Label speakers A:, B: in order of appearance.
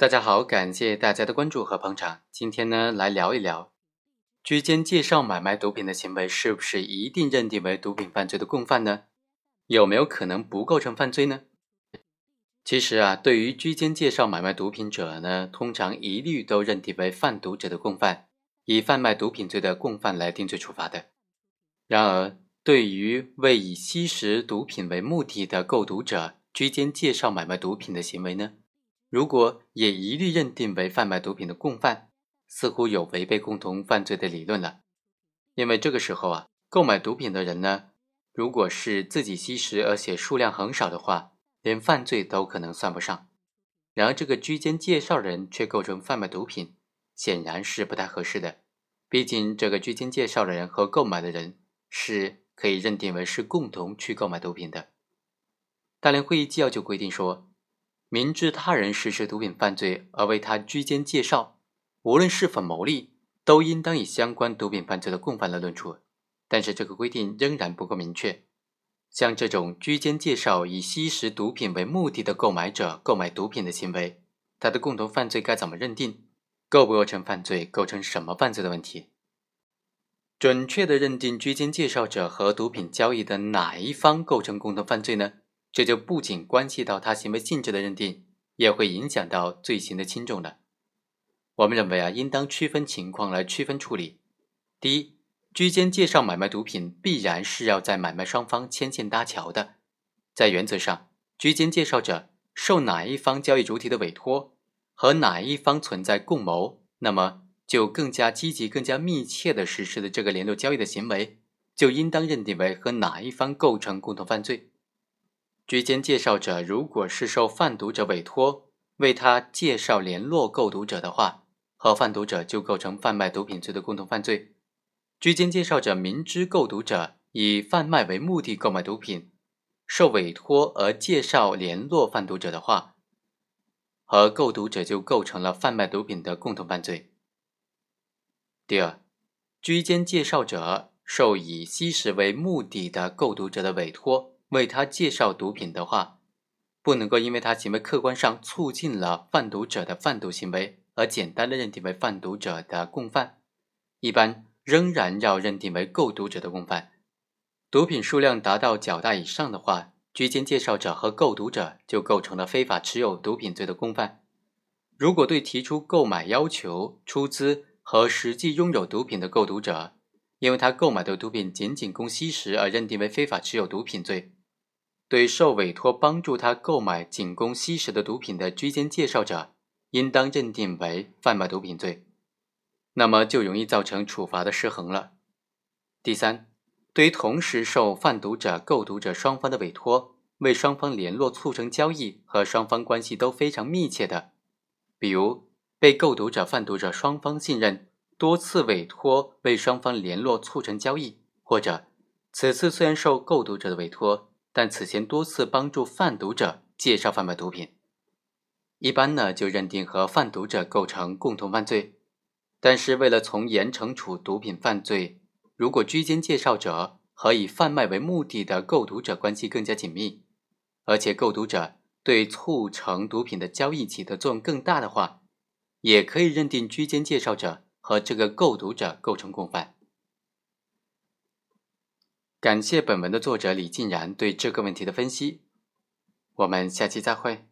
A: 大家好，感谢大家的关注和捧场。今天呢，来聊一聊，居间介绍买卖毒品的行为是不是一定认定为毒品犯罪的共犯呢？有没有可能不构成犯罪呢？其实啊，对于居间介绍买卖毒品者呢，通常一律都认定为贩毒者的共犯，以贩卖毒品罪的共犯来定罪处罚的。然而，对于为以吸食毒品为目的的购毒者居间介绍买卖毒品的行为呢？如果也一律认定为贩卖毒品的共犯，似乎有违背共同犯罪的理论了。因为这个时候啊，购买毒品的人呢，如果是自己吸食，而且数量很少的话，连犯罪都可能算不上。然而，这个居间介绍人却构成贩卖毒品，显然是不太合适的。毕竟，这个居间介绍的人和购买的人是可以认定为是共同去购买毒品的。大连会议纪要就规定说。明知他人实施毒品犯罪而为他居间介绍，无论是否牟利，都应当以相关毒品犯罪的共犯来论处。但是这个规定仍然不够明确。像这种居间介绍以吸食毒品为目的的购买者购买毒品的行为，他的共同犯罪该怎么认定？构不构成犯罪？构成什么犯罪的问题？准确的认定居间介绍者和毒品交易的哪一方构成共同犯罪呢？这就不仅关系到他行为性质的认定，也会影响到罪行的轻重了。我们认为啊，应当区分情况来区分处理。第一，居间介绍买卖毒品，必然是要在买卖双方牵线搭桥的。在原则上，居间介绍者受哪一方交易主体的委托，和哪一方存在共谋，那么就更加积极、更加密切的实施的这个联络交易的行为，就应当认定为和哪一方构成共同犯罪。居间介绍者如果是受贩毒者委托为他介绍联络购毒者的话，和贩毒者就构成贩卖毒品罪的共同犯罪。居间介绍者明知购毒者以贩卖为目的购买毒品，受委托而介绍联络贩毒者的话，和购毒者就构成了贩卖毒品的共同犯罪。第二，居间介绍者受以吸食为目的的购毒者的委托。为他介绍毒品的话，不能够因为他行为客观上促进了贩毒者的贩毒行为而简单的认定为贩毒者的共犯，一般仍然要认定为购毒者的共犯。毒品数量达到较大以上的话，居间介绍者和购毒者就构成了非法持有毒品罪的共犯。如果对提出购买要求、出资和实际拥有毒品的购毒者，因为他购买的毒品仅仅供吸食而认定为非法持有毒品罪。对受委托帮助他购买仅供吸食的毒品的居间介绍者，应当认定为贩卖毒品罪，那么就容易造成处罚的失衡了。第三，对于同时受贩毒者、购毒者双方的委托，为双方联络促成交易和双方关系都非常密切的，比如被购毒者、贩毒者双方信任，多次委托为双方联络促成交易，或者此次虽然受购毒者的委托。但此前多次帮助贩毒者介绍贩卖毒品，一般呢就认定和贩毒者构成共同犯罪。但是为了从严惩处毒品犯罪，如果居间介绍者和以贩卖为目的的购毒者关系更加紧密，而且购毒者对促成毒品的交易起的作用更大的话，也可以认定居间介绍者和这个购毒者构成共犯。感谢本文的作者李静然对这个问题的分析，我们下期再会。